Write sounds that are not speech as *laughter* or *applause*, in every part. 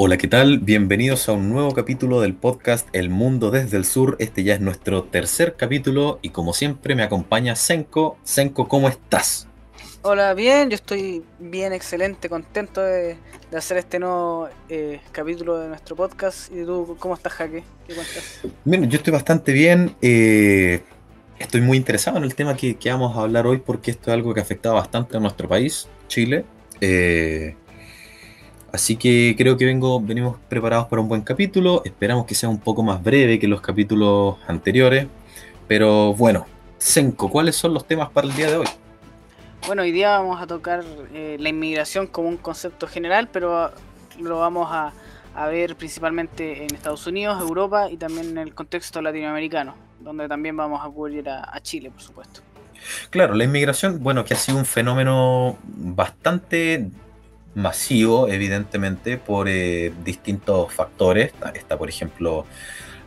Hola, ¿qué tal? Bienvenidos a un nuevo capítulo del podcast El Mundo desde el Sur. Este ya es nuestro tercer capítulo y como siempre me acompaña Senko. Senko, ¿cómo estás? Hola, bien, yo estoy bien, excelente, contento de, hacer este nuevo eh, capítulo de nuestro podcast. ¿Y tú cómo estás, Jaque? ¿Qué cuentas? Bien, yo estoy bastante bien. Eh, estoy muy interesado en el tema que, que, vamos a hablar hoy porque esto es algo que ha afectado bastante a nuestro país, Chile. Eh, Así que creo que vengo, venimos preparados para un buen capítulo. Esperamos que sea un poco más breve que los capítulos anteriores. Pero bueno, Senko, ¿cuáles son los temas para el día de hoy? Bueno, hoy día vamos a tocar eh, la inmigración como un concepto general, pero lo vamos a, ver principalmente en Estados Unidos, Europa y también en el contexto latinoamericano, donde también vamos a cubrir a Chile, por supuesto. Claro, la inmigración, bueno, que ha sido un fenómeno bastante masivo, evidentemente, por eh, distintos factores. Está, por ejemplo,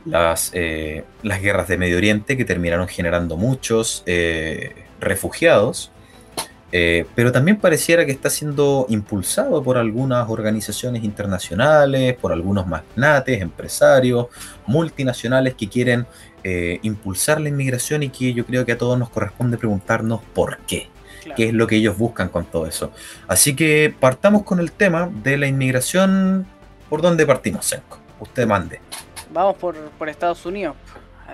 las, eh, las guerras de Medio Oriente que terminaron generando muchos eh, refugiados. pero también pareciera que está siendo impulsado por algunas organizaciones internacionales, por algunos magnates, empresarios, multinacionales que quieren impulsar la inmigración y que yo creo que a todos nos corresponde preguntarnos por qué qué es lo que ellos buscan con todo eso. Así que partamos con el tema de la inmigración. ¿Por dónde partimos, Senko? Usted mande. Vamos por, Estados Unidos.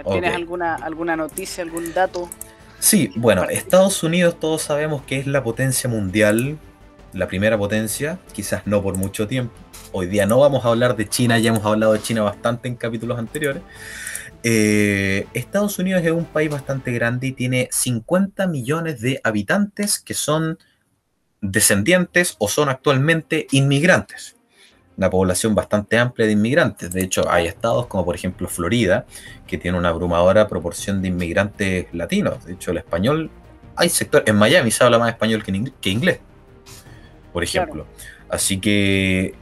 ¿Tienes alguna, alguna noticia, algún dato? Sí, bueno, Estados Unidos todos sabemos que es la potencia mundial, la primera potencia, quizás no por mucho tiempo. Hoy día no vamos a hablar de China, ya hemos hablado de China bastante en capítulos anteriores. Eh, Estados Unidos es un país bastante grande y tiene 50 millones de habitantes que son descendientes o son actualmente inmigrantes. Una población bastante amplia de inmigrantes. De hecho, hay estados como por ejemplo Florida, que tiene una abrumadora proporción de inmigrantes latinos. De hecho, el español, hay sectores, en Miami se habla más español que inglés, por ejemplo. Así que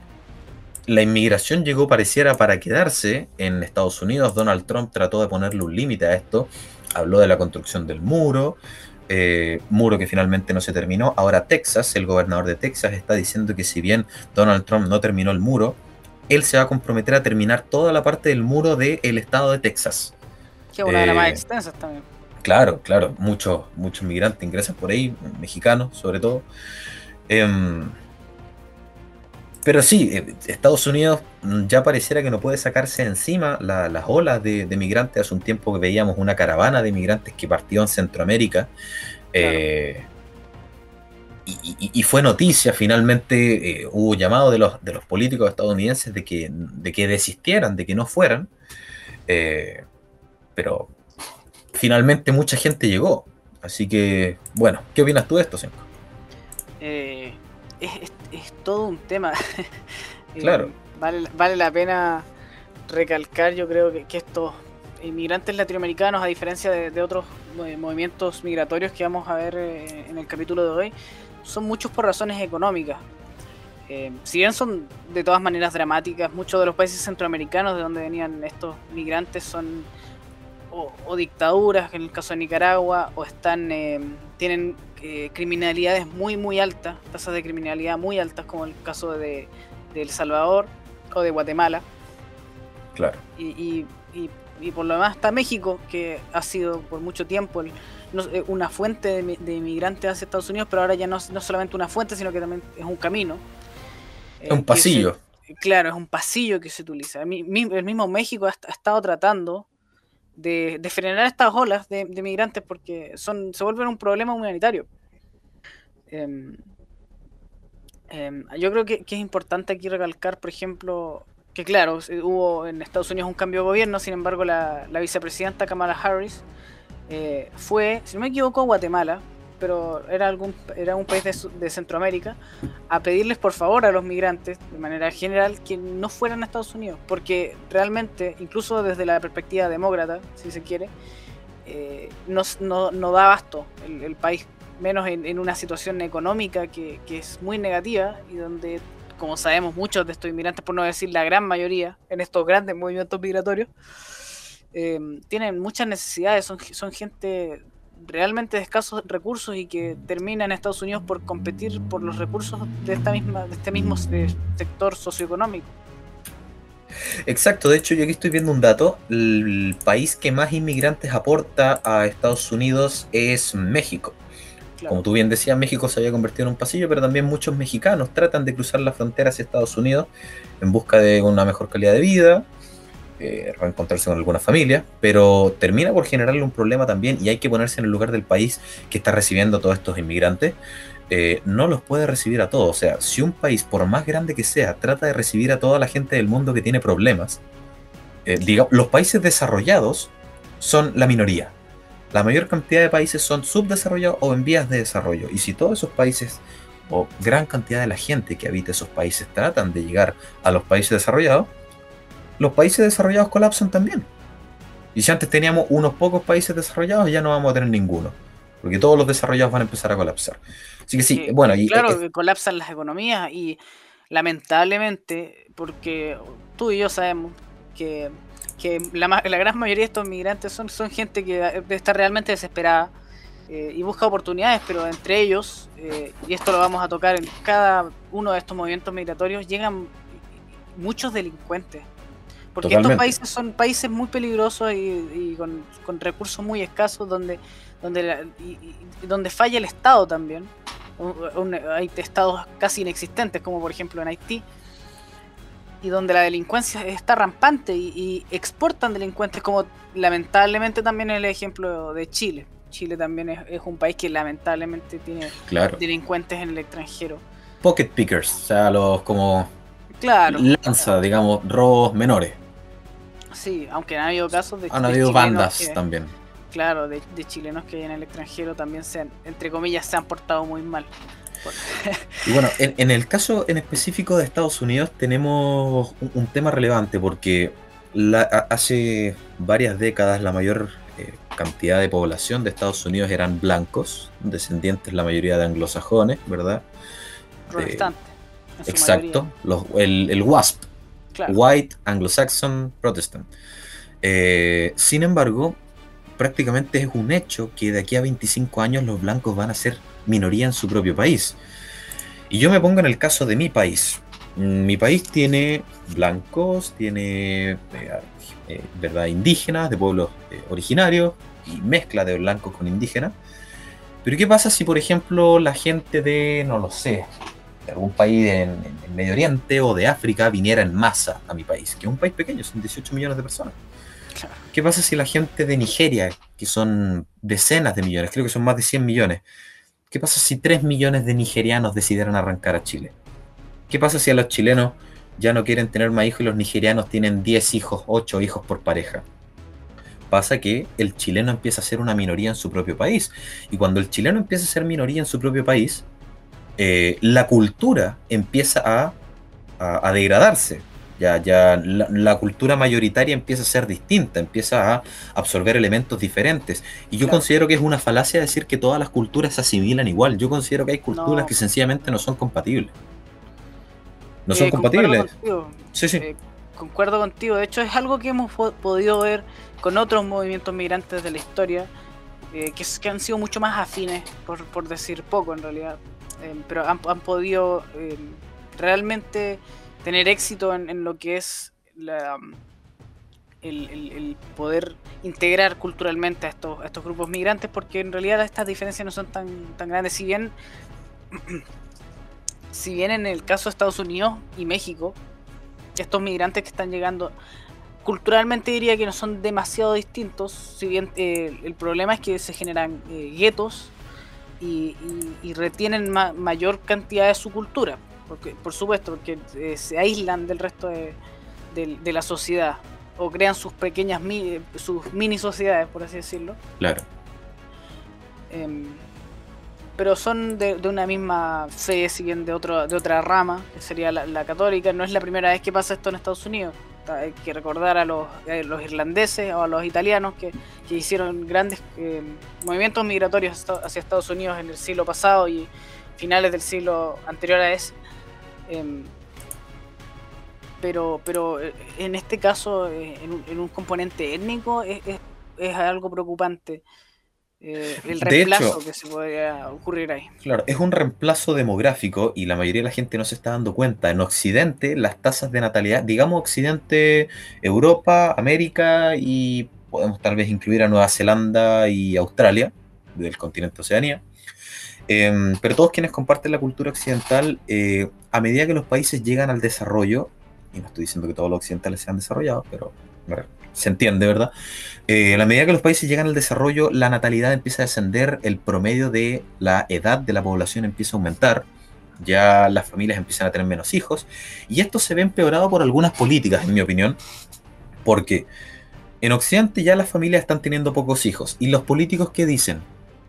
la inmigración llegó pareciera para quedarse en Estados Unidos. Donald Trump trató de ponerle un límite a esto. Habló de la construcción del muro, eh, muro que finalmente no se terminó. Ahora Texas, el gobernador de Texas, está diciendo que si bien Donald Trump no terminó el muro, él se va a comprometer a terminar toda la parte del muro del el estado de Texas. Que una de las más eh, extensas también. Claro, claro, muchos muchos migrantes ingresan por ahí, mexicanos sobre todo. Em, pero sí, eh, Estados Unidos mm, ya pareciera que no puede sacarse encima las olas de, migrantes. Hace un tiempo que veíamos una caravana de migrantes que partió en Centroamérica. Eh, y, fue noticia, finalmente eh, hubo llamado de los, de los políticos estadounidenses de que, de que desistieran, de que no fueran. pero finalmente mucha gente llegó. Así que, bueno, ¿qué opinas tú de esto, Senko? Eh, es, todo un tema. *laughs* Eh, claro. vale, la pena recalcar, yo creo que, estos inmigrantes latinoamericanos, a diferencia de, otros movimientos migratorios que vamos a ver eh, en el capítulo de hoy, son muchos por razones económicas. Eh, si bien son de todas maneras dramáticas, muchos de los países centroamericanos de donde venían estos migrantes son o, dictaduras, en el caso de Nicaragua, o están tienen eh, criminalidades muy muy altas, tasas de criminalidad muy altas, como el caso de, El Salvador o de Guatemala. Claro. Y, por lo demás está México, que ha sido por mucho tiempo eh, una fuente de, inmigrantes hacia Estados Unidos, pero ahora ya no, no solamente una fuente, sino que también es un camino. Es un pasillo. claro, es un pasillo que se utiliza. El mismo México ha estado tratando de, frenar estas olas de, migrantes porque son se vuelven un problema humanitario. Em, em, yo creo que, es importante aquí recalcar, por ejemplo, que claro, hubo en Estados Unidos un cambio de gobierno, sin embargo la, vicepresidenta Kamala Harris eh, fue, si no me equivoco, a Guatemala, pero era, algún, era un país de, Centroamérica, a pedirles por favor a los migrantes, de manera general, que no fueran a Estados Unidos, porque realmente, incluso desde la perspectiva demócrata, si se quiere, eh, no, da abasto el, país, menos en, una situación económica que, es muy negativa y donde, como sabemos, muchos de estos inmigrantes, por no decir la gran mayoría, en estos grandes movimientos migratorios, eh, tienen muchas necesidades, son, son gente realmente de escasos recursos y que termina en Estados Unidos por competir por los recursos de esta misma de este mismo sector socioeconómico. Exacto, de hecho yo aquí estoy viendo un dato, el país que más inmigrantes aporta a Estados Unidos es México. Como tú bien decías, México se había convertido en un pasillo, pero también muchos mexicanos tratan de cruzar la frontera hacia Estados Unidos en busca de una mejor calidad de vida, eh, reencontrarse con alguna familia, pero termina por generarle un problema también y hay que ponerse en el lugar del país que está recibiendo a todos estos inmigrantes. Eh, no los puede recibir a todos. O sea, si un país, por más grande que sea, trata de recibir a toda la gente del mundo que tiene problemas, eh, los países desarrollados son la minoría. La mayor cantidad de países son subdesarrollados o en vías de desarrollo. Y si todos esos países o gran cantidad de la gente que habita esos países tratan de llegar a los países desarrollados, los países desarrollados colapsan también. Y si antes teníamos unos pocos países desarrollados, ya no vamos a tener ninguno. Porque todos los desarrollados van a empezar a colapsar. Así que sí, bueno. Y, claro, que colapsan las economías y lamentablemente, porque tú y yo sabemos que, la, gran mayoría de estos migrantes son, son gente que está realmente desesperada eh, y busca oportunidades, pero entre ellos, eh, y esto lo vamos a tocar en cada uno de estos movimientos migratorios, llegan muchos delincuentes porque estos países son países muy peligrosos y, con, recursos muy escasos donde, donde, donde falla el Estado también. hay estados casi inexistentes, como por ejemplo en Haití, y donde la delincuencia está rampante y, exportan delincuentes, como lamentablemente también el ejemplo de Chile. Chile también es, un país que lamentablemente tiene delincuentes en el extranjero. Pocket pickers, o sea, los como claro. lanza, digamos, robos menores. Sí, aunque han habido casos de. Han habido bandas también. Claro, de, chilenos que en el extranjero también se han, entre comillas, se han portado muy mal. y bueno, en, el caso en específico de Estados Unidos tenemos un, tema relevante porque hace varias décadas la mayor eh, cantidad de población de Estados Unidos eran blancos, descendientes la mayoría de anglosajones, ¿verdad? Exacto, el, el WASP, White, Anglo-Saxon, Protestant. Eh, sin embargo, prácticamente es un hecho que de aquí a 25 años los blancos van a ser minoría en su propio país. Y yo me pongo en el caso de mi país. Mi país tiene blancos, tiene eh, eh, verdad indígenas, de pueblos originarios y mezcla de blancos con indígenas. Pero ¿qué pasa si, por ejemplo, la gente de, no lo sé, de algún país en, Medio Oriente o de África viniera en masa a mi país, que es un país pequeño, son 18 millones de personas. ¿Qué pasa si la gente de Nigeria, que son decenas de millones, creo que son más de 100 millones, qué pasa si 3 millones de nigerianos decidieran arrancar a Chile? ¿Qué pasa si a los chilenos ya no quieren tener más hijos y los nigerianos tienen 10 hijos, 8 hijos por pareja? Pasa que el chileno empieza a ser una minoría en su propio país. Y cuando el chileno empieza a ser minoría en su propio país, eh, la cultura empieza a, a, degradarse. Ya, ya la, cultura mayoritaria empieza a ser distinta, empieza a absorber elementos diferentes. Y yo considero que es una falacia decir que todas las culturas se asimilan igual. Yo considero que hay culturas que sencillamente no son compatibles. No son eh, compatibles. Sí, sí. Eh, concuerdo contigo. De hecho, es algo que hemos podido ver con otros movimientos migrantes de la historia, que, que, han sido mucho más afines, por, por decir poco en realidad. Em, pero han, podido em, realmente tener éxito en, lo que es el, poder integrar culturalmente a estos, estos grupos migrantes, porque en realidad estas diferencias no son tan, tan grandes. Si bien, *clears throat* si bien en el caso de Estados Unidos y México, estos migrantes que están llegando culturalmente diría que no son demasiado distintos, si bien eh, el problema es que se generan eh, guetos y, retienen mayor cantidad de su cultura, porque, por supuesto, porque eh, se aíslan del resto de, la sociedad o crean sus pequeñas sus mini sociedades, por así decirlo. Claro. Em, pero son de, una misma fe, si bien de, otro, de otra rama, que sería la, católica. No es la primera vez que pasa esto en Estados Unidos hay que recordar a los, los irlandeses o a los italianos que, hicieron grandes eh, movimientos migratorios hacia Estados Unidos en el siglo pasado y finales del siglo anterior a ese. Em, pero, pero eh, en este caso, eh, en, un, componente étnico, es, algo preocupante. Eh, el reemplazo que se podría ocurrir ahí. Claro, es un reemplazo demográfico y la mayoría de la gente no se está dando cuenta. En Occidente, las tasas de natalidad, digamos Occidente, Europa, América y podemos tal vez incluir a Nueva Zelanda y Australia, del continente Oceanía. Em, pero todos quienes comparten la cultura occidental, eh, a medida que los países llegan al desarrollo, y no estoy diciendo que todos los occidentales sean desarrollados, pero se entiende, ¿verdad? Eh, a la medida que los países llegan al desarrollo, la natalidad empieza a descender, el promedio de la edad de la población empieza a aumentar, ya las familias empiezan a tener menos hijos, y esto se ve empeorado por algunas políticas, en mi opinión, porque en Occidente ya las familias están teniendo pocos hijos, y los políticos que dicen,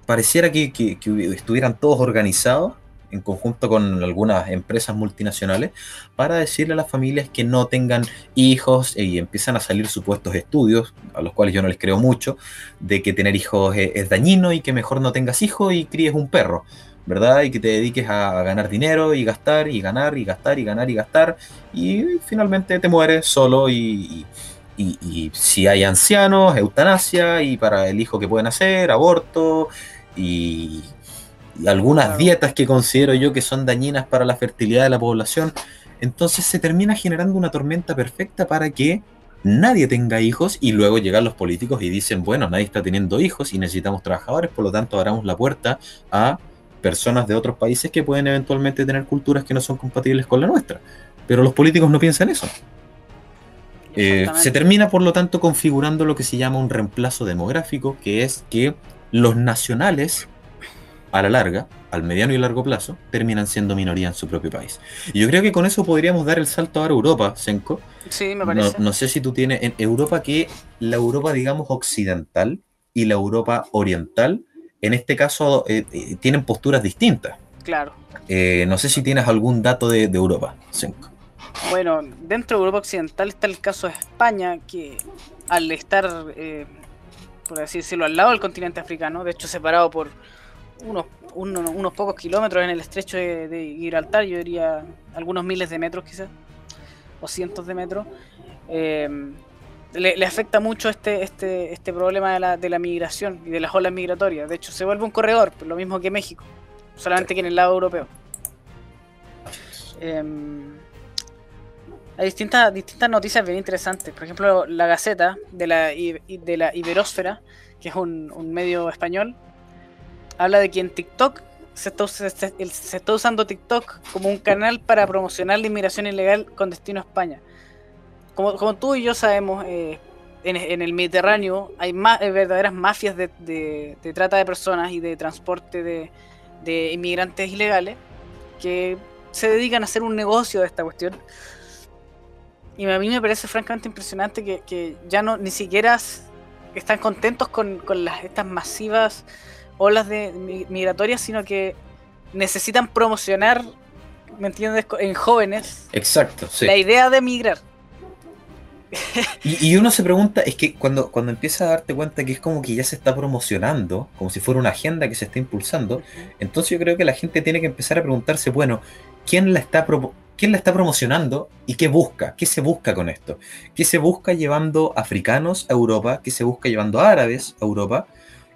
pareciera que, que estuvieran todos organizados en conjunto con algunas empresas multinacionales para decirle a las familias que no tengan hijos y empiezan a salir supuestos estudios, a los cuales yo no les creo mucho, de que tener hijos es, dañino y que mejor no tengas hijos y críes un perro. ¿verdad? Y que te dediques a, ganar dinero y gastar y ganar y gastar y ganar y gastar y finalmente te mueres solo y, y si hay ancianos, eutanasia y para el hijo que pueden hacer, aborto y algunas dietas que considero yo que son dañinas para la fertilidad de la población. Entonces se termina generando una tormenta perfecta para que nadie tenga hijos y luego llegan los políticos y dicen, bueno, nadie está teniendo hijos y necesitamos trabajadores, por lo tanto abramos la puerta a personas de otros países que pueden eventualmente tener culturas que no son compatibles con la nuestra. Pero los políticos no piensan eso. Eh, se termina, por lo tanto, configurando lo que se llama un reemplazo demográfico, que es que los nacionales a la larga, al mediano y largo plazo, terminan siendo minoría en su propio país. Y yo creo que con eso podríamos dar el salto ahora a Europa, Senko. Sí, me parece. No, sé si tú tienes en Europa que la Europa, digamos, occidental y la Europa oriental, en este caso, eh, eh, tienen posturas distintas. Claro. Eh, no sé si tienes algún dato de, Europa, Senko. Bueno, dentro de Europa occidental está el caso de España, que al estar, por así decirlo, al lado del continente africano, de hecho separado por unos, unos, pocos kilómetros en el estrecho de, Gibraltar, yo diría algunos miles de metros quizás, o cientos de metros, eh, le, afecta mucho este, este, este problema de la, de la migración y de las olas migratorias. De hecho, se vuelve un corredor, lo mismo que México, solamente que en el lado europeo. Em, hay distintas, distintas noticias bien interesantes. Por ejemplo, la Gaceta de la, de la Iberósfera, que es un, un medio español, habla de que en TikTok se está, usando TikTok como un canal para promocionar la inmigración ilegal con destino a España. Como, tú y yo sabemos, eh, en, el Mediterráneo hay eh, verdaderas mafias de, trata de personas y de transporte de, inmigrantes ilegales que se dedican a hacer un negocio de esta cuestión. Y a mí me parece francamente impresionante que, ya no ni siquiera están contentos con, las, estas masivas olas de migratorias, sino que necesitan promocionar, ¿me entiendes?, en jóvenes. Exacto, La idea de migrar. Y, uno se pregunta, es que cuando, cuando empieza a darte cuenta que es como que ya se está promocionando, como si fuera una agenda que se está impulsando, entonces yo creo que la gente tiene que empezar a preguntarse, bueno, ¿quién la está, quién la está promocionando y qué busca? ¿Qué se busca con esto? ¿Qué se busca llevando africanos a Europa? ¿Qué se busca llevando árabes a Europa?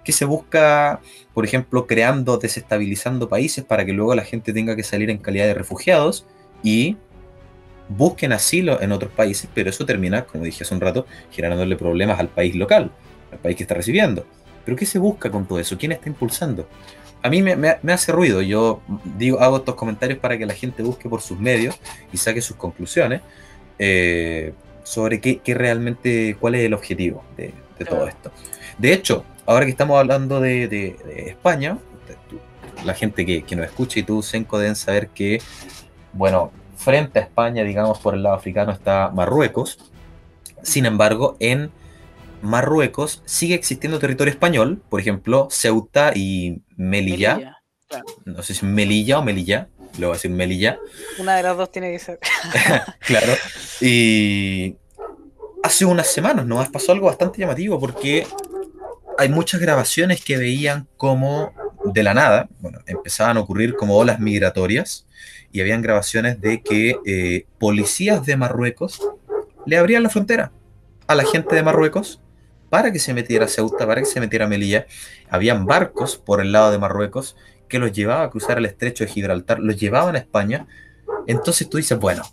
Que se busca, por ejemplo, creando, desestabilizando países para que luego la gente tenga que salir en calidad de refugiados y busquen asilo en otros países, pero eso termina, como dije hace un rato, generándole problemas al país local, al país que está recibiendo. Pero ¿qué se busca con todo eso? ¿Quién está impulsando? A mí me, hace ruido, yo digo, hago estos comentarios para que la gente busque por sus medios y saque sus conclusiones eh, sobre qué, realmente, cuál es el objetivo de, de todo esto. De hecho, ahora que estamos hablando de, España, la gente que, nos escucha y tú, Senko, deben saber que, bueno, frente a España, digamos, por el lado africano está Marruecos. Sin embargo, en Marruecos sigue existiendo territorio español, por ejemplo, Ceuta y Melilla. No sé si Melilla o Melilla, lo voy a decir Melilla. Una de las dos tiene que ser. *laughs* claro. Y hace unas semanas nos pasó algo bastante llamativo porque hay muchas grabaciones que veían como de la nada, bueno, empezaban a ocurrir como olas migratorias y habían grabaciones de que eh, policías de Marruecos le abrían la frontera a la gente de Marruecos para que se metiera Ceuta, para que se metiera Melilla. Habían barcos por el lado de Marruecos que los llevaba a cruzar el estrecho de Gibraltar, los llevaban a España. Entonces tú dices, bueno,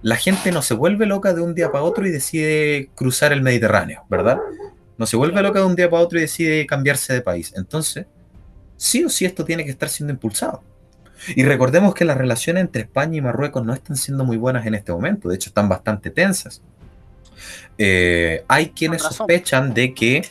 la gente no se vuelve loca de un día para otro y decide cruzar el Mediterráneo, ¿verdad? No se vuelve loca de un día para otro y decide cambiarse de país. Entonces, sí o sí esto tiene que estar siendo impulsado. Y recordemos que las relaciones entre España y Marruecos no están siendo muy buenas en este momento, de hecho están bastante tensas. Eh, hay quienes sospechan de que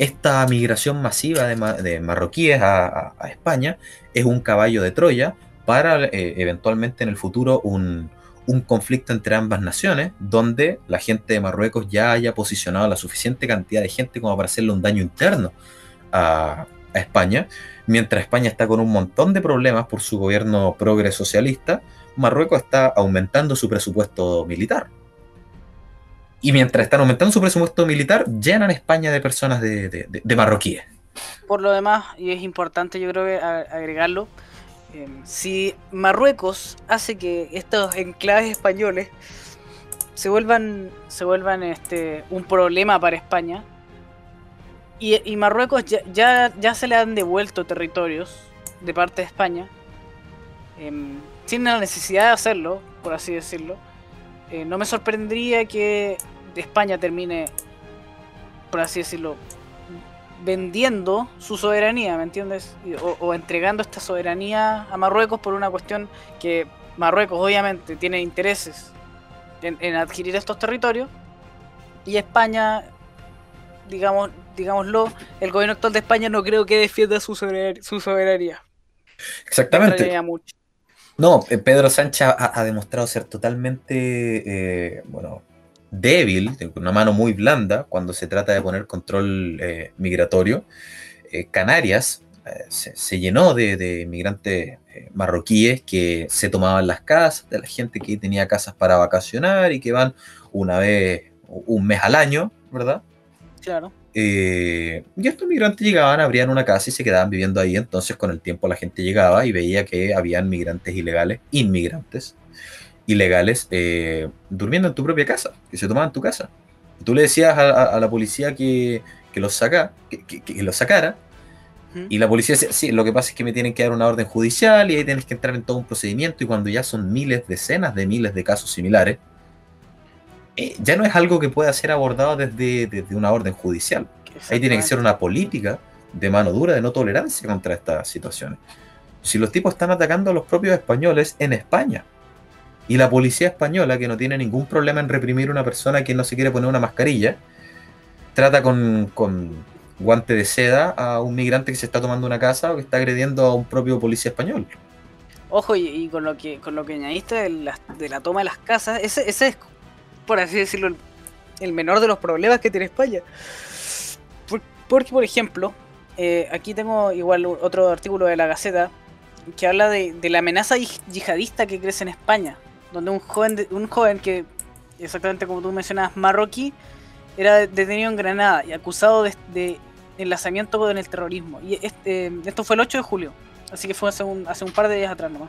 esta migración masiva de, marroquíes a, España es un caballo de Troya para eh, eventualmente en el futuro un, un conflicto entre ambas naciones, donde la gente de Marruecos ya haya posicionado la suficiente cantidad de gente como para hacerle un daño interno a, España, mientras España está con un montón de problemas por su gobierno progres socialista, Marruecos está aumentando su presupuesto militar. Y mientras están aumentando su presupuesto militar, llenan España de personas de, de marroquíes. Por lo demás, y es importante yo creo agregarlo, Em, si Marruecos hace que estos enclaves españoles se vuelvan, se vuelvan este, un problema para España, y, Marruecos ya, ya, se le han devuelto territorios de parte de España, em, sin la necesidad de hacerlo, por así decirlo, eh, no me sorprendería que España termine, por así decirlo, vendiendo su soberanía, ¿me entiendes? O, entregando esta soberanía a Marruecos por una cuestión que Marruecos obviamente tiene intereses en, adquirir estos territorios y España, digamos, digámoslo, el gobierno actual de España no creo que defienda su soberanía. Exactamente. No, eh, Pedro Sánchez ha, demostrado ser totalmente, eh, bueno, débil, con una mano muy blanda cuando se trata de poner control eh, migratorio. Eh, Canarias eh, se, llenó de, de inmigrantes marroquíes que se tomaban las casas de la gente que tenía casas para vacacionar y que van una vez, un mes al año, ¿verdad? Claro. y estos migrantes llegaban, abrían una casa y se quedaban viviendo ahí. Entonces, con el tiempo, la gente llegaba y veía que habían migrantes ilegales, inmigrantes, ilegales eh, durmiendo en tu propia casa, que se tomaban en tu casa. tú le decías a, la policía que, los saca, que, los sacara, y la policía decía, sí, lo que pasa es que me tienen que dar una orden judicial y ahí tienes que entrar en todo un procedimiento y cuando ya son miles, decenas de miles de casos similares, eh, ya no es algo que pueda ser abordado desde, desde una orden judicial. Ahí tiene que ser una política de mano dura, de no tolerancia contra estas situaciones. Si los tipos están atacando a los propios españoles en España, y la policía española, que no tiene ningún problema en reprimir a una persona que no se quiere poner una mascarilla, trata con, guante de seda a un migrante que se está tomando una casa o que está agrediendo a un propio policía español. Ojo, y, con lo que con lo que añadiste de la, toma de las casas, ese, es, por así decirlo, el, menor de los problemas que tiene España. porque, por ejemplo, eh, aquí tengo igual otro artículo de la Gaceta que habla de, de la amenaza yihadista que crece en España donde un joven, un joven que, exactamente como tú mencionas, marroquí, era detenido en Granada y acusado de, enlazamiento con el terrorismo. Y este, esto fue el 8 de julio, así que fue hace un, hace un par de días atrás nomás.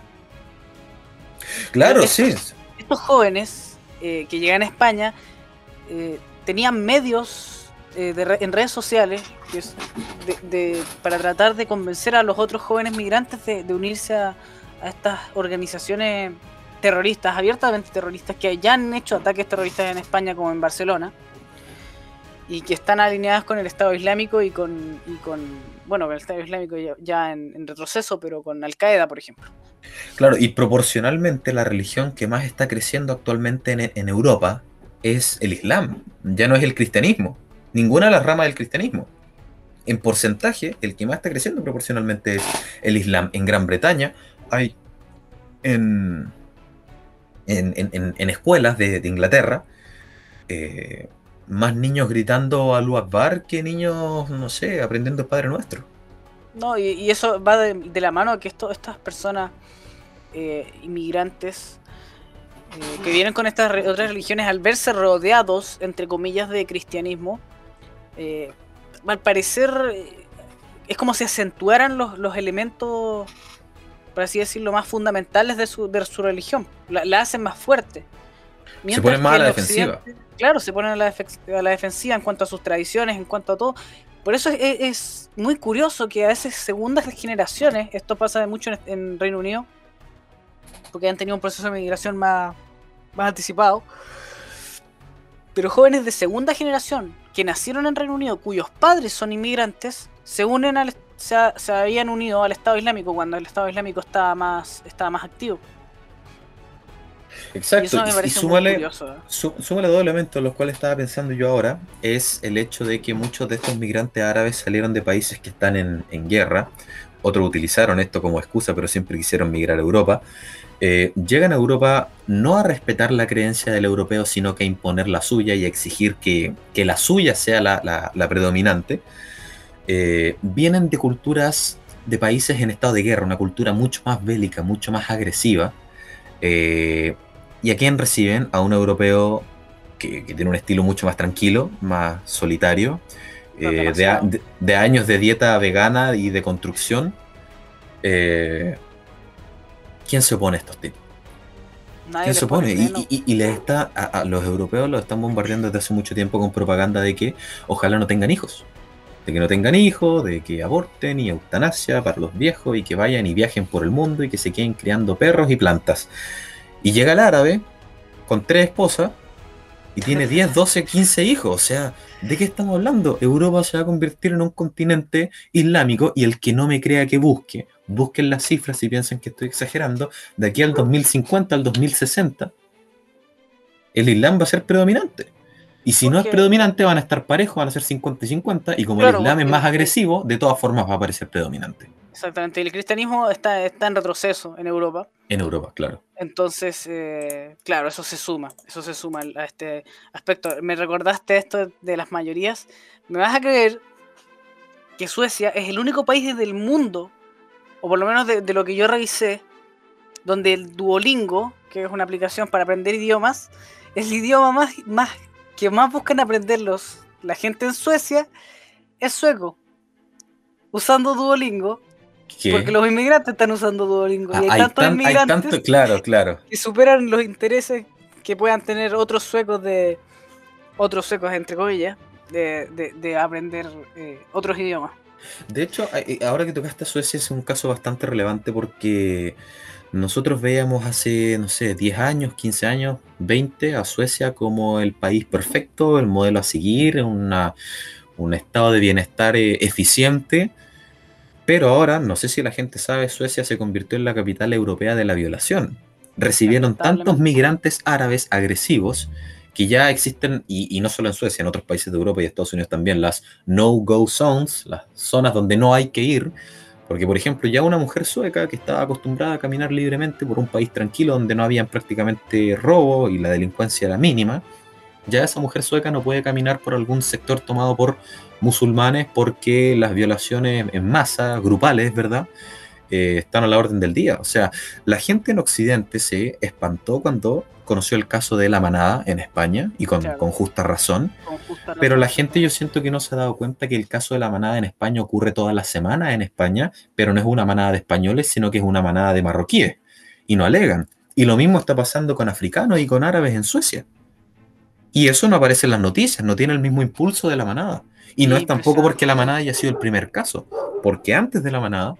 Claro, sí. Estos jóvenes eh, que llegan a España eh, tenían medios eh, en redes sociales para tratar de convencer a los otros jóvenes migrantes de, unirse a, a, estas organizaciones terroristas, abiertamente terroristas, que ya han hecho ataques terroristas en España como en Barcelona, y que están alineadas con el Estado Islámico y con, bueno, con el Estado Islámico ya, en, retroceso, pero con Al Qaeda, por ejemplo. Claro, y proporcionalmente la religión que más está creciendo actualmente en, en Europa es el Islam, ya no es el cristianismo, ninguna de las ramas del cristianismo. En porcentaje, el que más está creciendo proporcionalmente es el Islam. En Gran Bretaña hay en, en, escuelas de, Inglaterra, eh, más niños gritando a Akbar que niños, no sé, aprendiendo el Padre Nuestro. No, y, eso va de, la mano que esto, estas personas eh, inmigrantes eh, que vienen con estas otras religiones, al verse rodeados, entre comillas, de cristianismo, al parecer es como si acentuaran los, los elementos por así decirlo, más fundamentales de su, de su religión. La, hacen más fuerte. se ponen más a la defensiva. Claro, se ponen a la, a la, defensiva en cuanto a sus tradiciones, en cuanto a todo. Por eso es, muy curioso que a veces segundas generaciones, esto pasa mucho en, Reino Unido, porque han tenido un proceso de migración más, más anticipado, pero jóvenes de segunda generación que nacieron en Reino Unido, cuyos padres son inmigrantes, se unen al, se, se habían unido al Estado Islámico cuando el Estado Islámico estaba más, estaba más activo. Exacto, y, súmale, ¿eh? súmale dos elementos, los cuales estaba pensando yo ahora, es el hecho de que muchos de estos migrantes árabes salieron de países que están en, guerra, otros utilizaron esto como excusa, pero siempre quisieron migrar a Europa. Eh, llegan a Europa no a respetar la creencia del europeo, sino que a imponer la suya y a exigir que, la suya sea la, predominante. Eh, vienen de culturas de países en estado de guerra, una cultura mucho más bélica, mucho más agresiva. ¿Y a quién reciben? A un europeo que, tiene un estilo mucho más tranquilo, más solitario, eh, de, años de dieta vegana y de construcción. Eh, ¿Quién se opone a estos tipos? ¿Quién se opone? Y, les está, a, los europeos los están bombardeando desde hace mucho tiempo con propaganda de que ojalá no tengan hijos. De que no tengan hijos, de que aborten y eutanasia para los viejos y que vayan y viajen por el mundo y que se queden criando perros y plantas. Y llega el árabe con tres esposas y tiene 10, 12, 15 hijos. O sea, ¿de qué estamos hablando? Europa se va a convertir en un continente islámico y el que no me crea que busque, busquen las cifras si piensan que estoy exagerando, de aquí al 2050, al 2060, el Islam va a ser predominante. Y si no es predominante, van a estar parejos, van a ser 50 y 50, y como el Islam es más agresivo, de todas formas va a parecer predominante. Exactamente, el cristianismo está, está en retroceso en Europa. En Europa, claro. Entonces, eh, claro, eso se suma, eso se suma a este aspecto. Me recordaste esto de las mayorías. ¿Me vas a creer que Suecia es el único país del mundo, o por lo menos de, lo que yo revisé, donde el Duolingo, que es una aplicación para aprender idiomas, es el idioma más, más que más buscan aprenderlos la gente en Suecia es sueco. Usando Duolingo porque los inmigrantes están usando Duolingo. y hay, tantos inmigrantes claro, claro. que superan los intereses que puedan tener otros suecos de. Otros suecos, entre comillas, de, aprender eh, otros idiomas. De hecho, ahora que tocaste a Suecia es un caso bastante relevante porque nosotros veíamos hace, no sé, 10 años, 15 años, 20 a Suecia como el país perfecto, el modelo a seguir, una, un estado de bienestar eh, eficiente pero ahora, no sé si la gente sabe, Suecia se convirtió en la capital europea de la violación. Recibieron tantos migrantes árabes agresivos que ya existen, y, no solo en Suecia, en otros países de Europa y Estados Unidos también, las no-go zones, las zonas donde no hay que ir. Porque, por ejemplo, ya una mujer sueca que estaba acostumbrada a caminar libremente por un país tranquilo donde no había prácticamente robo y la delincuencia era mínima, ya esa mujer sueca no puede caminar por algún sector tomado por musulmanes porque las violaciones en masa, grupales, ¿verdad? Eh, están a la orden del día. O sea, la gente en Occidente se espantó cuando conoció el caso de la manada en España y con, justa razón. Pero la gente yo siento que no se ha dado cuenta que el caso de la manada en España ocurre todas las semanas en España, pero no es una manada de españoles, sino que es una manada de marroquíes. Y no alegan. Y lo mismo está pasando con africanos y con árabes en Suecia. Y eso no aparece en las noticias, no tiene el mismo impulso de la manada. Y no es tampoco porque la manada haya sido el primer caso, porque antes de la manada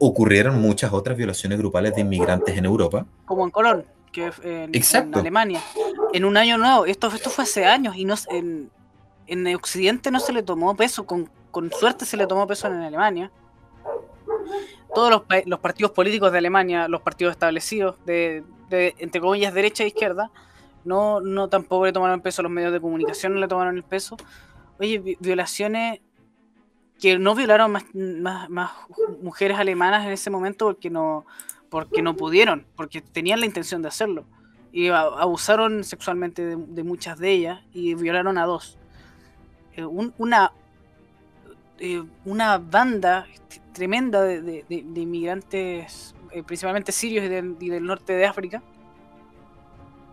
ocurrieron muchas otras violaciones grupales de inmigrantes en Europa. Como en Colón, que en, en Alemania. En un año nuevo, esto, esto fue hace años y no, en, en Occidente no se le tomó peso, con, con suerte se le tomó peso en Alemania. Todos los, los partidos políticos de Alemania, los partidos establecidos, de, de, entre comillas, derecha e izquierda, no, no tampoco le tomaron el peso, los medios de comunicación no le tomaron el peso. Oye, violaciones que no violaron más, más, mujeres alemanas en ese momento porque no, porque no pudieron, porque tenían la intención de hacerlo. Y abusaron sexualmente de, muchas de ellas y violaron a dos. Eh, una, eh, una banda tremenda de, inmigrantes, eh, principalmente sirios y del norte de África,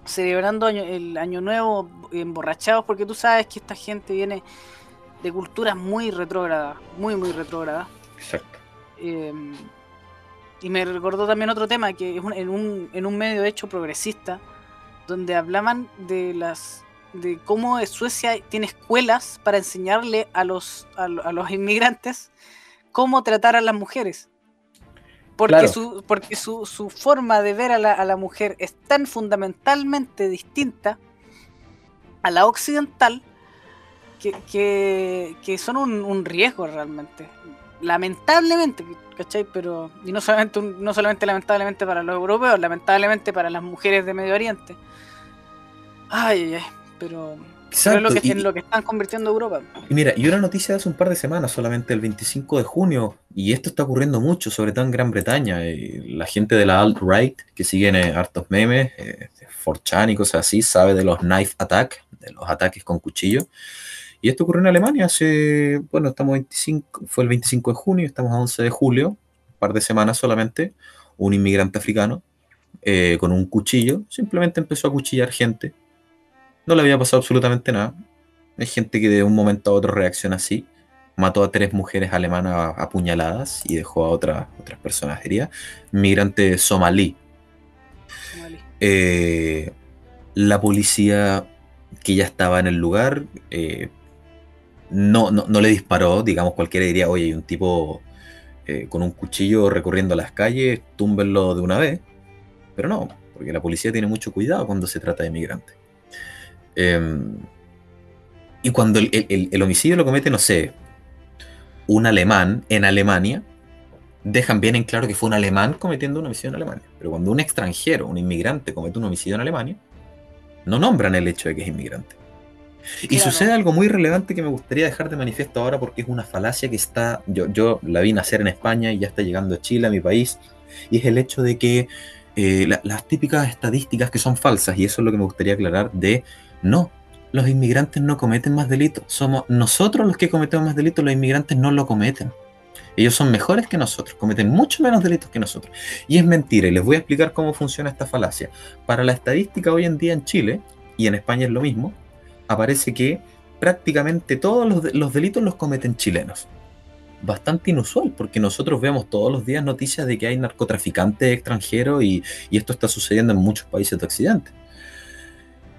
celebrando el año nuevo emborrachados, porque tú sabes que esta gente viene de culturas muy retrógradas, muy, muy retrógradas. Exacto. Em, y me recordó también otro tema, que es en, un, en un medio hecho progresista, donde hablaban de las de cómo Suecia tiene escuelas para enseñarle a los, a, los inmigrantes cómo tratar a las mujeres. Porque, su, porque su, su, forma de ver a la, a la, mujer es tan fundamentalmente distinta a la occidental que, que, son un, un, riesgo realmente. Lamentablemente, ¿cachai? Pero, y no solamente, no solamente lamentablemente para los europeos, lamentablemente para las mujeres de Medio Oriente. Ay, ay, ay pero, es lo que, en lo que están convirtiendo Europa. Y mira, y una noticia de hace un par de semanas, solamente el 25 de junio, y esto está ocurriendo mucho, sobre todo en Gran Bretaña. Eh, la gente de la alt-right, que siguen eh, hartos memes, eh, 4chan y cosas así, sabe de los knife attack, de los ataques con cuchillo. Y esto ocurrió en Alemania hace, bueno, estamos 25, fue el 25 de junio, estamos a 11 de julio, un par de semanas solamente, un inmigrante africano eh, con un cuchillo simplemente empezó a cuchillar gente no le había pasado absolutamente nada. Hay gente que de un momento a otro reacciona así. Mató a tres mujeres alemanas apuñaladas y dejó a otras, otras personas heridas. Migrante somalí. Eh, la policía que ya estaba en el lugar eh, no, no, le disparó. Digamos, cualquiera diría, oye, hay un tipo eh, con un cuchillo recorriendo las calles, túmbenlo de una vez. Pero no, porque la policía tiene mucho cuidado cuando se trata de migrantes. Em, y cuando el, homicidio lo comete, no sé, un alemán en Alemania, dejan bien en claro que fue un alemán cometiendo un homicidio en Alemania. Pero cuando un extranjero, un inmigrante, comete un homicidio en Alemania, no nombran el hecho de que es inmigrante. Y sucede algo muy relevante que me gustaría dejar de manifiesto ahora porque es una falacia que está, yo, yo la vi nacer en España y ya está llegando a Chile, a mi país, y es el hecho de que eh, las típicas estadísticas que son falsas, y eso es lo que me gustaría aclarar, de no, los inmigrantes no cometen más delitos. Somos nosotros los que cometemos más delitos, los inmigrantes no lo cometen. Ellos son mejores que nosotros, cometen mucho menos delitos que nosotros. Y es mentira, y les voy a explicar cómo funciona esta falacia. Para la estadística hoy en día en Chile, y en España es lo mismo, aparece que prácticamente todos los, delitos los cometen chilenos. Bastante inusual, porque nosotros vemos todos los días noticias de que hay narcotraficantes extranjeros y, esto está sucediendo en muchos países de Occidente.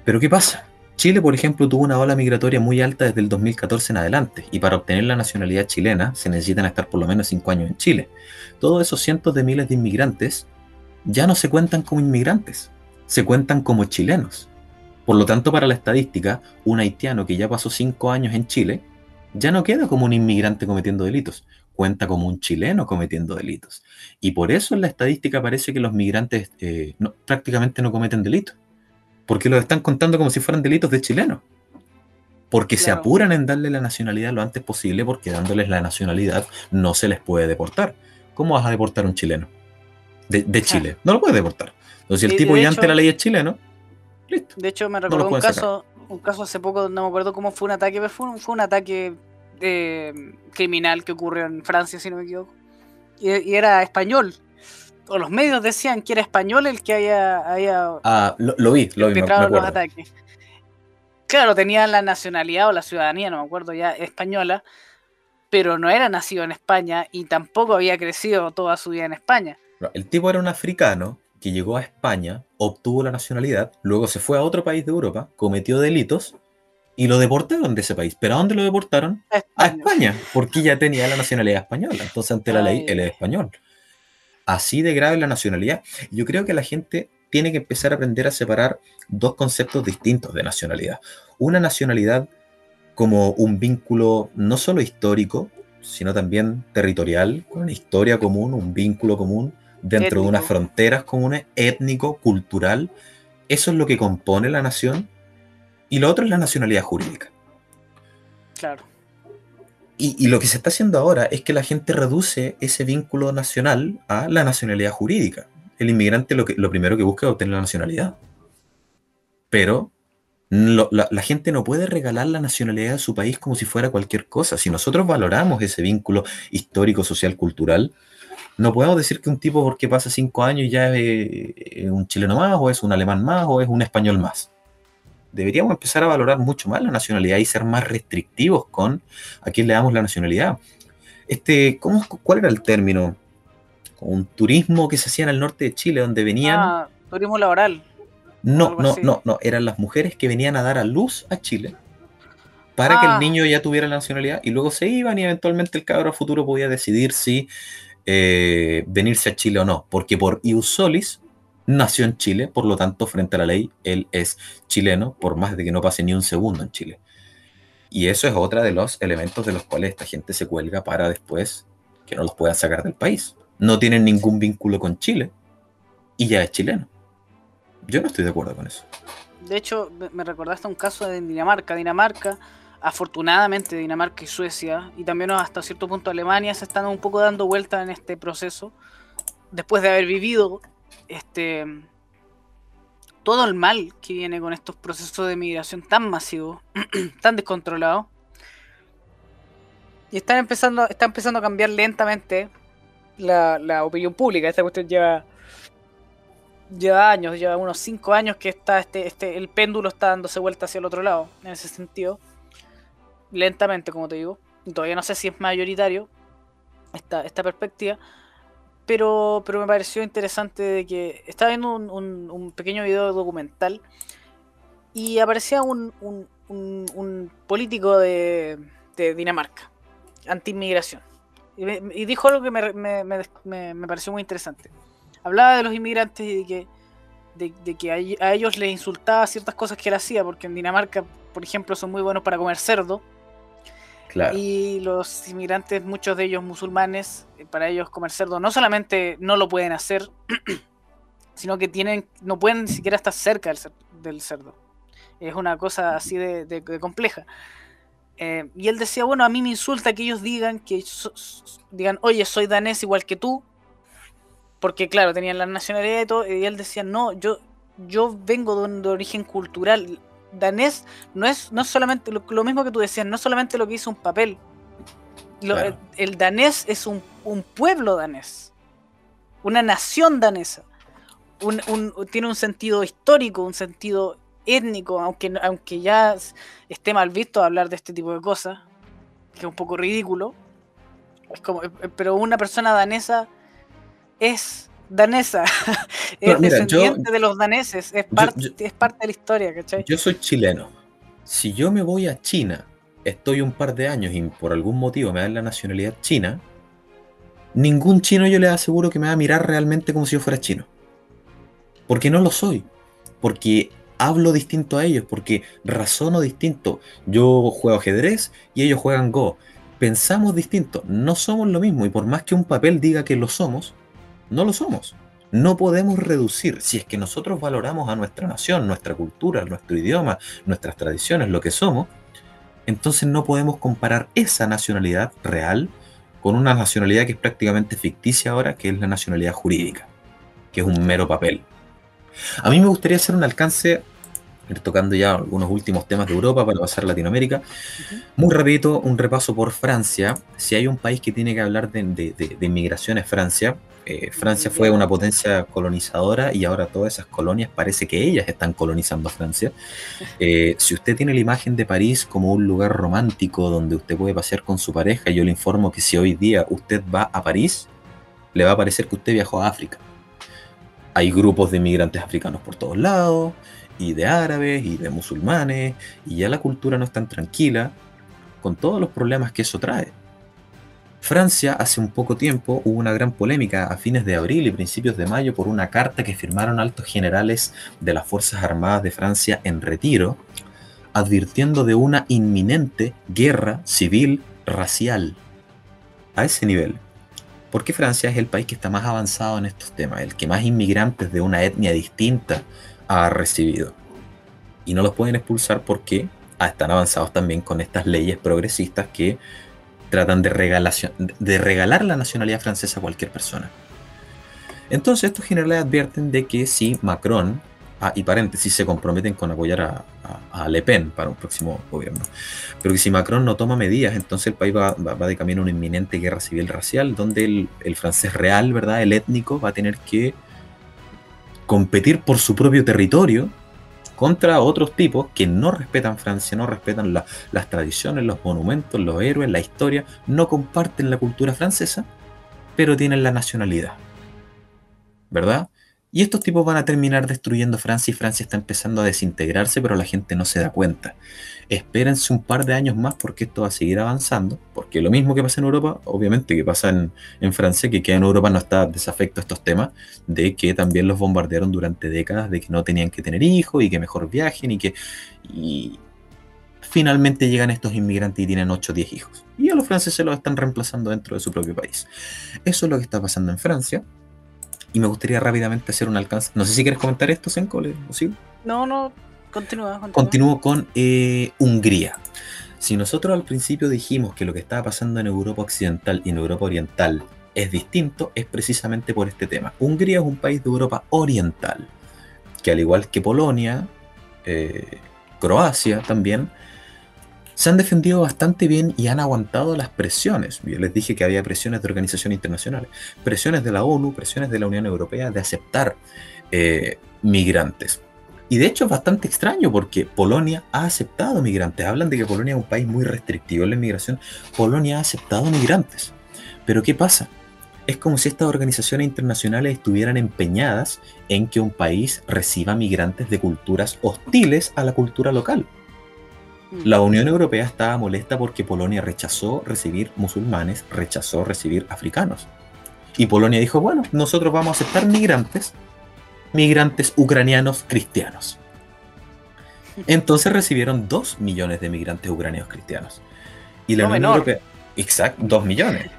Pero ¿qué pasa? Chile, por ejemplo, tuvo una ola migratoria muy alta desde el 2014 en adelante, y para obtener la nacionalidad chilena se necesitan estar por lo menos 5 años en Chile. Todos esos cientos de miles de inmigrantes ya no se cuentan como inmigrantes, se cuentan como chilenos. Por lo tanto, para la estadística, un haitiano que ya pasó 5 años en Chile ya no queda como un inmigrante cometiendo delitos, cuenta como un chileno cometiendo delitos. Y por eso en la estadística parece que los migrantes eh, prácticamente no cometen delitos porque los están contando como si fueran delitos de chilenos. Porque se apuran en darle la nacionalidad lo antes posible, porque dándoles la nacionalidad no se les puede deportar. ¿Cómo vas a deportar a un chileno? De, Chile. No lo puedes deportar. Entonces, si el tipo ya ante la ley es chileno, listo. De hecho, me recuerdo un caso, un caso hace poco, no me acuerdo cómo fue un ataque, pero fue un, ataque eh, criminal que ocurrió en Francia, si no me equivoco. y era español o los medios decían que era español el que haya, ah, lo, vi, lo vi, los ataques. Claro, tenía la nacionalidad o la ciudadanía, no me acuerdo ya, española, pero no era nacido en España y tampoco había crecido toda su vida en España. El tipo era un africano que llegó a España, obtuvo la nacionalidad, luego se fue a otro país de Europa, cometió delitos y lo deportaron de ese país. ¿Pero a dónde lo deportaron? A España, porque ya tenía la nacionalidad española. Entonces, ante la ley, él es español así de grave la nacionalidad. Yo creo que la gente tiene que empezar a aprender a separar dos conceptos distintos de nacionalidad. Una nacionalidad como un vínculo no solo histórico, sino también territorial, con una historia común, un vínculo común dentro de unas fronteras comunes, étnico, cultural. Eso es lo que compone la nación. Y lo otro es la nacionalidad jurídica. Claro. Y, lo que se está haciendo ahora es que la gente reduce ese vínculo nacional a la nacionalidad jurídica. El inmigrante lo, que, lo primero que busca es obtener la nacionalidad. Pero la, la, gente no puede regalar la nacionalidad de su país como si fuera cualquier cosa. Si nosotros valoramos ese vínculo histórico, social, cultural, no podemos decir que un tipo porque pasa cinco años ya es un chileno más, o es un alemán más, o es un español más deberíamos empezar a valorar mucho más la nacionalidad y ser más restrictivos con a quién le damos la nacionalidad. Este, ¿cómo, ¿Cuál era el término? Un turismo que se hacía en el norte de Chile, donde venían... Ah, turismo laboral. No, no, no, no, eran las mujeres que venían a dar a luz a Chile para que el ah. niño ya tuviera la nacionalidad y luego se iban y eventualmente el cabro futuro podía decidir si eh, venirse a Chile o no, porque por ius solis nació en Chile, por lo tanto, frente a la ley, él es chileno, por más de que no pase ni un segundo en Chile. Y eso es otra de los elementos de los cuales esta gente se cuelga para después que no los puedan sacar del país. No tienen ningún vínculo con Chile y ya es chileno. Yo no estoy de acuerdo con eso. De hecho, me recordaste un caso de Dinamarca. Dinamarca afortunadamente Dinamarca y Suecia, y también hasta cierto punto Alemania, se están un poco dando vuelta en este proceso, después de haber vivido este todo el mal que viene con estos procesos de migración tan masivos, *clears throat* tan descontrolados. Y están empezando, está empezando a cambiar lentamente la, opinión pública. Esta cuestión lleva, lleva años, lleva unos 5 años que está este, este, el péndulo está dándose vuelta hacia el otro lado, en ese sentido lentamente, como te digo. Todavía no sé si es mayoritario esta, esta perspectiva. Pero, pero me pareció interesante de que estaba viendo un, pequeño video documental y aparecía un, un político de, de, Dinamarca, anti-inmigración. Y, dijo algo que me, me, me, me, pareció muy interesante. Hablaba de los inmigrantes y de que, de, de que a, ellos les insultaba ciertas cosas que él hacía, porque en Dinamarca, por ejemplo, son muy buenos para comer cerdo y los inmigrantes, muchos de ellos musulmanes, eh, para ellos comer cerdo no solamente no lo pueden hacer, *clears throat* sino que tienen, no pueden ni siquiera estar cerca del, cerdo. Es una cosa así de, compleja. Eh, y él decía, bueno, a mí me insulta que ellos digan que digan, oye, soy danés igual que tú, porque claro, tenían la nacionalidad y todo, y él decía, no, yo, yo vengo de de origen cultural, danés no es no solamente lo, mismo que tú decías, no solamente lo que hizo un papel. el, danés es un, pueblo danés, una nación danesa. tiene un sentido histórico, un sentido étnico, aunque, aunque ya esté mal visto hablar de este tipo de cosas, que es un poco ridículo. Es como, eh, pero una persona danesa es danesa. es descendiente de los daneses, es parte, es parte de la historia, ¿cachai? Yo soy chileno. Si yo me voy a China, estoy un par de años y por algún motivo me dan la nacionalidad china, ningún chino yo le aseguro que me va a mirar realmente como si yo fuera chino. Porque no lo soy. Porque hablo distinto a ellos, porque razono distinto. Yo juego ajedrez y ellos juegan Go. Pensamos distinto, no somos lo mismo y por más que un papel diga que lo somos, no lo somos. No podemos reducir, si es que nosotros valoramos a nuestra nación, nuestra cultura, nuestro idioma, nuestras tradiciones, lo que somos, entonces no podemos comparar esa nacionalidad real con una nacionalidad que es prácticamente ficticia ahora, que es la nacionalidad jurídica, que es un mero papel. A mí me gustaría hacer un alcance ir tocando ya algunos últimos temas de Europa para pasar a Latinoamérica. Muy rápido, un repaso por Francia. Si hay un país que tiene que hablar de, de inmigración es Francia. Eh, Francia fue una potencia colonizadora y ahora todas esas colonias parece que ellas están colonizando Francia. *laughs* Eh, si usted tiene la imagen de París como un lugar romántico donde usted puede pasear con su pareja, yo le informo que si hoy día usted va a París, le va a parecer que usted viajó a África. Hay grupos de inmigrantes africanos por todos lados, y de árabes, y de musulmanes, y ya la cultura no es tan tranquila, con todos los problemas que eso trae. Francia hace un poco tiempo hubo una gran polémica a fines de abril y principios de mayo por una carta que firmaron altos generales de las Fuerzas Armadas de Francia en retiro, advirtiendo de una inminente guerra civil racial. A ese nivel. Porque Francia es el país que está más avanzado en estos temas, el que más inmigrantes de una etnia distinta ha recibido. Y no los pueden expulsar porque están avanzados también con estas leyes progresistas que tratan de, de regalar la nacionalidad francesa a cualquier persona. Entonces estos generales advierten de que si Macron, ah, y paréntesis, se comprometen con apoyar a, Le Pen para un próximo gobierno, pero que si Macron no toma medidas, entonces el país va, de camino a una inminente guerra civil racial, donde el, el, francés real, ¿verdad? el étnico, va a tener que competir por su propio territorio contra otros tipos que no respetan Francia, no respetan las tradiciones, los monumentos, los héroes, la historia, no comparten la cultura francesa, pero tienen la nacionalidad. ¿Verdad? Y estos tipos van a terminar destruyendo Francia y Francia está empezando a desintegrarse, pero la gente no se da cuenta. Espérense un par de años más porque esto va a seguir avanzando, porque lo mismo que pasa en Europa, obviamente que pasa en, Francia, que, en Europa no está desafecto a estos temas, de que también los bombardearon durante décadas, de que no tenían que tener hijos y que mejor viajen y que... Y finalmente llegan estos inmigrantes y tienen 8 o 10 hijos. Y a los franceses los están reemplazando dentro de su propio país. Eso es lo que está pasando en Francia y me gustaría rápidamente hacer un alcance. No sé si quieres comentar esto, Senko, ¿o sí? No, no, continúa. Continúo con eh, Hungría. Si nosotros al principio dijimos que lo que estaba pasando en Europa Occidental y en Europa Oriental es distinto, es precisamente por este tema. Hungría es un país de Europa Oriental, que al igual que Polonia, eh, Croacia también, se han defendido bastante bien y han aguantado las presiones. Yo les dije que había presiones de organizaciones internacionales, presiones de la ONU, presiones de la Unión Europea de aceptar eh, migrantes. Y de hecho es bastante extraño porque Polonia ha aceptado migrantes. Hablan de que Polonia es un país muy restrictivo en la inmigración. Polonia ha aceptado migrantes. Pero ¿qué pasa? Es como si estas organizaciones internacionales estuvieran empeñadas en que un país reciba migrantes de culturas hostiles a la cultura local. La Unión Europea estaba molesta porque Polonia rechazó recibir musulmanes, rechazó recibir africanos. Y Polonia dijo, bueno, nosotros vamos a aceptar migrantes, migrantes ucranianos cristianos. Entonces recibieron dos millones de migrantes ucranianos cristianos. Y la Unión Europea, exacto, dos millones.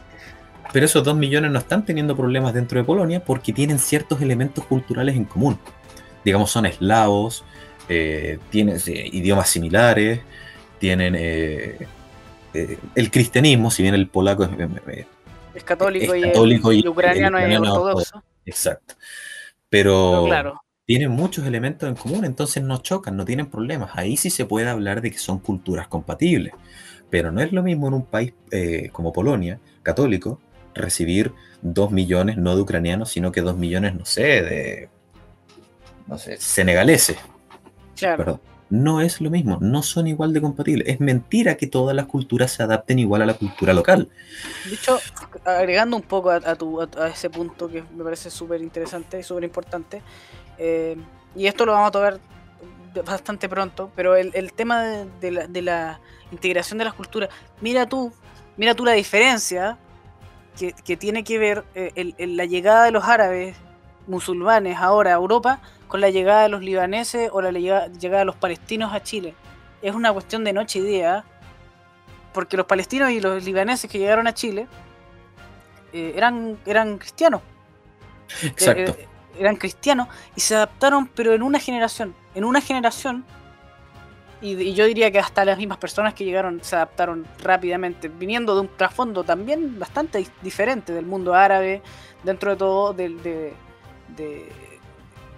Pero esos dos millones no están teniendo problemas dentro de Polonia porque tienen ciertos elementos culturales en común. Digamos, son eslavos, eh, tienen eh, idiomas similares, tienen eh, el cristianismo, si bien el polaco es, católico, y, el, ucraniano es ortodoxo. Exacto. Pero, tienen muchos elementos en común, entonces no chocan, no tienen problemas. Ahí sí se puede hablar de que son culturas compatibles. Pero no es lo mismo en un país como Polonia, católico, recibir dos millones no de ucranianos, sino que dos millones, no sé, de no sé, senegaleses, no es lo mismo, no son igual de compatibles. Es mentira que todas las culturas se adapten igual a la cultura local. De hecho, agregando un poco a, tu, a, ese punto que me parece súper interesante y súper importante, eh, y esto lo vamos a tocar bastante pronto, pero el, tema de, la, integración de las culturas, mira tú, mira tú la diferencia que, tiene que ver eh, la llegada de los árabes musulmanes ahora a Europa con la llegada de los libaneses o la llegada de los palestinos a Chile. Es una cuestión de noche y día, porque los palestinos y los libaneses que llegaron a Chile eh, eran, eran cristianos. Exacto. Eh, eran cristianos y se adaptaron, pero en una generación. En una generación, y, yo diría que hasta las mismas personas que llegaron se adaptaron rápidamente, viniendo de un trasfondo también bastante diferente del mundo árabe, dentro de todo, de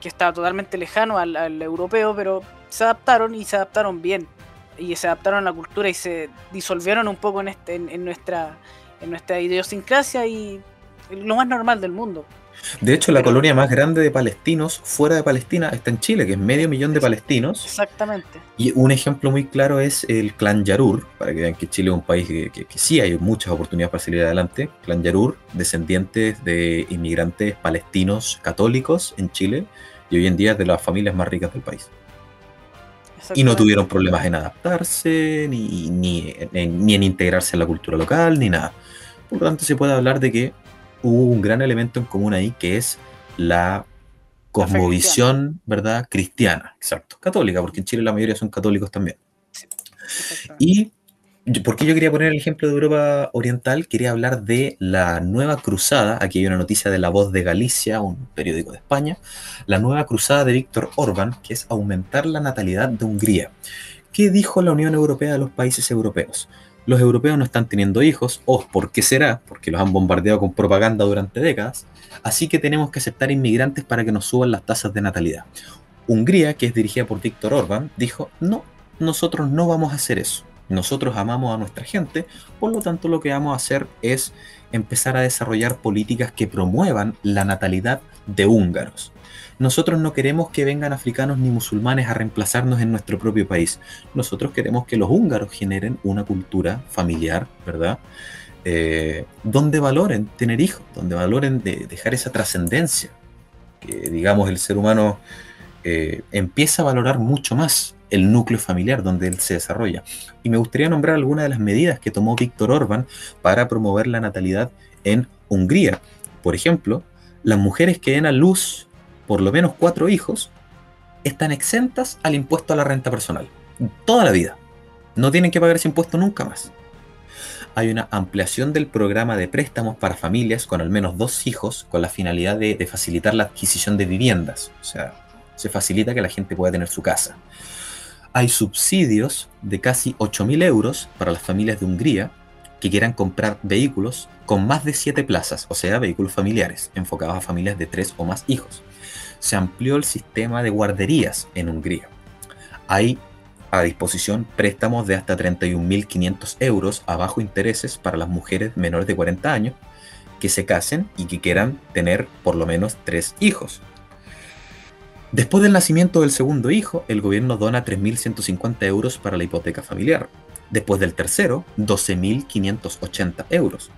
que estaba totalmente lejano al, europeo, pero se adaptaron y se adaptaron bien. Y se adaptaron a la cultura y se disolvieron un poco en, este, en, nuestra, en nuestra idiosincrasia y lo más normal del mundo. De hecho, la colonia más grande de palestinos fuera de Palestina está en Chile, que es medio millón de palestinos. Exactamente. Y un ejemplo muy claro es el clan Yarur, para que vean que Chile es un país que, que sí hay muchas oportunidades para salir adelante. Clan Yarur, descendientes de inmigrantes palestinos católicos en Chile, y hoy en día es de las familias más ricas del país. Y no tuvieron problemas en adaptarse, ni, ni, en integrarse en la cultura local, ni nada. Por lo tanto, se puede hablar de que hubo un gran elemento en común ahí, que es la cosmovisión, ¿verdad? Cristiana, exacto. Católica, porque en Chile la mayoría son católicos también. y porque yo quería poner el ejemplo de Europa Oriental, quería hablar de la nueva cruzada, aquí hay una noticia de La Voz de Galicia, un periódico de España, la nueva cruzada de Víctor Orbán, que es aumentar la natalidad de Hungría. ¿Qué dijo la Unión Europea de los países europeos? Los europeos no están teniendo hijos, o ¿por qué será? Porque los han bombardeado con propaganda durante décadas, así que tenemos que aceptar inmigrantes para que nos suban las tasas de natalidad. Hungría, que es dirigida por Víctor Orbán, dijo, no, nosotros no vamos a hacer eso nosotros amamos a nuestra gente, por lo tanto lo que vamos a hacer es empezar a desarrollar políticas que promuevan la natalidad de húngaros. Nosotros no queremos que vengan africanos ni musulmanes a reemplazarnos en nuestro propio país. Nosotros queremos que los húngaros generen una cultura familiar, ¿verdad? Eh, donde valoren tener hijos, donde valoren dejar esa trascendencia. que digamos el ser humano eh, empieza a valorar mucho más el núcleo familiar donde él se desarrolla. Y me gustaría nombrar algunas de las medidas que tomó Víctor Orban para promover la natalidad en Hungría. Por ejemplo, las mujeres que den a luz por lo menos cuatro hijos están exentas al impuesto a la renta personal. Toda la vida. No tienen que pagar ese impuesto nunca más. Hay una ampliación del programa de préstamos para familias con al menos dos hijos con la finalidad de, de facilitar la adquisición de viviendas. O sea, se facilita que la gente pueda tener su casa. Hay subsidios de casi 8.000 euros para las familias de Hungría que quieran comprar vehículos con más de 7 plazas, o sea, vehículos familiares, enfocados a familias de 3 o más hijos. Se amplió el sistema de guarderías en Hungría. Hay a disposición préstamos de hasta 31.500 euros a bajo intereses para las mujeres menores de 40 años que se casen y que quieran tener por lo menos 3 hijos. Después del nacimiento del segundo hijo, el gobierno dona 3.150 euros para la hipoteca familiar. Después del tercero, 12.580 euros.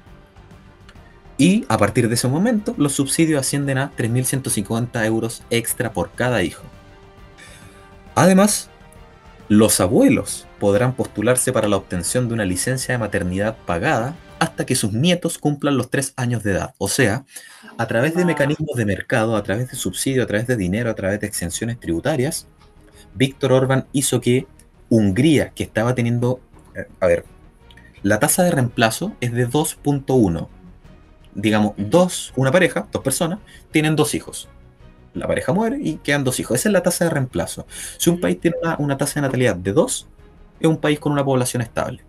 Y a partir de ese momento, los subsidios ascienden a 3.150 euros extra por cada hijo. Además, los abuelos podrán postularse para la obtención de una licencia de maternidad pagada hasta que sus nietos cumplan los tres años de edad. O sea, a través de mecanismos de mercado, a través de subsidio, a través de dinero, a través de exenciones tributarias, Víctor Orban hizo que Hungría, que estaba teniendo, eh, a ver, la tasa de reemplazo es de 2.1. Digamos, dos, una pareja, dos personas, tienen dos hijos. La pareja muere y quedan dos hijos. Esa es la tasa de reemplazo. Si un país tiene una, una tasa de natalidad de 2, es un país con una población estable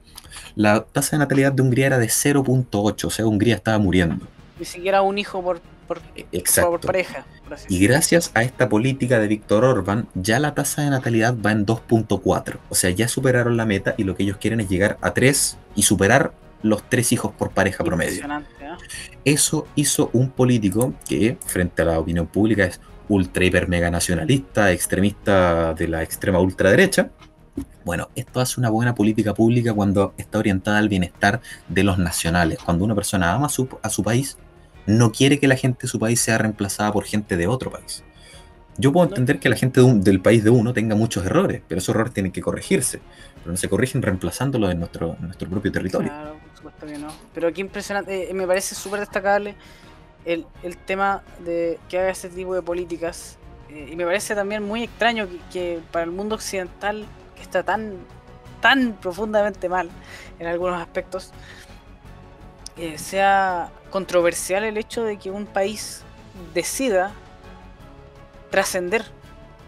la tasa de natalidad de Hungría era de 0.8, o sea, Hungría estaba muriendo. Ni siquiera un hijo por, por, Exacto. pareja. y gracias a esta política de Víctor Orban, ya la tasa de natalidad va en 2.4. O sea, ya superaron la meta y lo que ellos quieren es llegar a 3 y superar los 3 hijos por pareja promedio. ¿eh? Eso hizo un político que, frente a la opinión pública, es ultra hiper mega nacionalista, extremista de la extrema ultraderecha bueno, esto hace una buena política pública cuando está orientada al bienestar de los nacionales. Cuando una persona ama su, a su país, no quiere que la gente de su país sea reemplazada por gente de otro país. Yo puedo entender que la gente del país de uno tenga muchos errores, pero esos errores tienen que corregirse. Pero no se corrigen reemplazándolos en nuestro, nuestro propio territorio. Claro, por supuesto que no. Pero aquí impresionante, eh, me parece súper destacable el, tema de que haga ese tipo de políticas. Eh, y me parece también muy extraño que para el mundo occidental está tan, tan profundamente mal en algunos aspectos, eh, sea controversial el hecho de que un país decida trascender.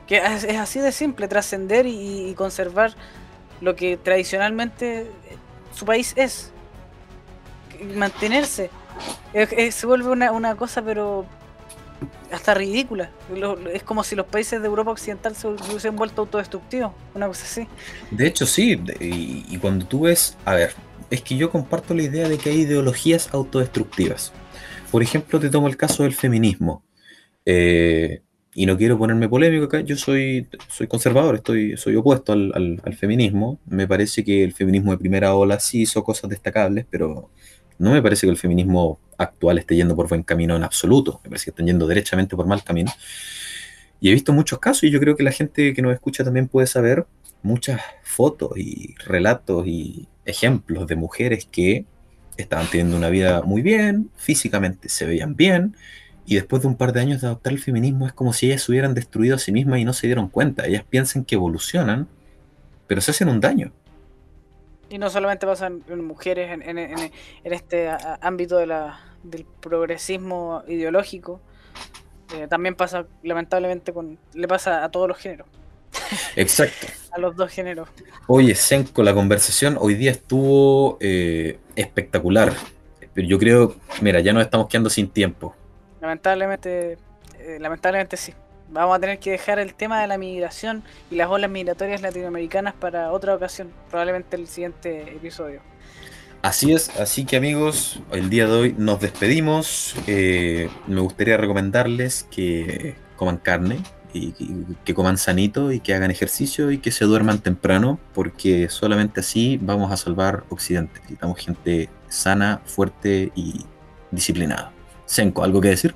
Que es, así de simple, trascender y, conservar lo que tradicionalmente su país es. Mantenerse. se vuelve una, una cosa pero hasta ridícula. Es como si los países de Europa Occidental se hubiesen vuelto autodestructivos, una cosa así. De hecho, sí, y, cuando tú ves, a ver, es que yo comparto la idea de que hay ideologías autodestructivas. Por ejemplo, te tomo el caso del feminismo. Eh, y no quiero ponerme polémico acá, yo soy, soy conservador, estoy, soy opuesto al, al, feminismo. Me parece que el feminismo de primera ola sí hizo cosas destacables, pero no me parece que el feminismo actual esté yendo por buen camino en absoluto. Me parece que están yendo derechamente por mal camino. Y he visto muchos casos y yo creo que la gente que nos escucha también puede saber muchas fotos y relatos y ejemplos de mujeres que estaban teniendo una vida muy bien, físicamente se veían bien, y después de un par de años de adoptar el feminismo es como si ellas se hubieran destruido a sí mismas y no se dieron cuenta. Ellas piensan que evolucionan, pero se hacen un daño. Y no solamente pasa en mujeres en, este ámbito de la, del progresismo ideológico, eh, también pasa lamentablemente con le pasa a todos los géneros. Exacto. A los dos géneros. Oye, Senko, la conversación hoy día estuvo eh, espectacular. Pero yo creo, mira, ya nos estamos quedando sin tiempo. Lamentablemente, eh, lamentablemente sí. Vamos a tener que dejar el tema de la migración y las olas migratorias latinoamericanas para otra ocasión, probablemente el siguiente episodio. Así es, así que amigos, el día de hoy nos despedimos. Eh, me gustaría recomendarles que coman carne, y, que coman sanito y que hagan ejercicio y que se duerman temprano, porque solamente así vamos a salvar Occidente. Necesitamos gente sana, fuerte y disciplinada. Senko, ¿algo que decir?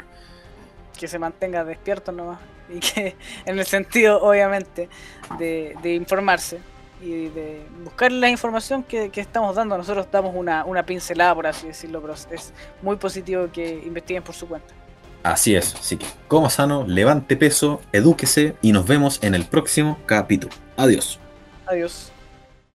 que se mantenga despierto nomás. Y que, en el sentido, obviamente, de, informarse y de buscar la información que, estamos dando. Nosotros damos una, una pincelada, por así decirlo, pero es muy positivo que investiguen por su cuenta. Así es, así que coma sano, levante peso, edúquese y nos vemos en el próximo capítulo. Adiós. Adiós.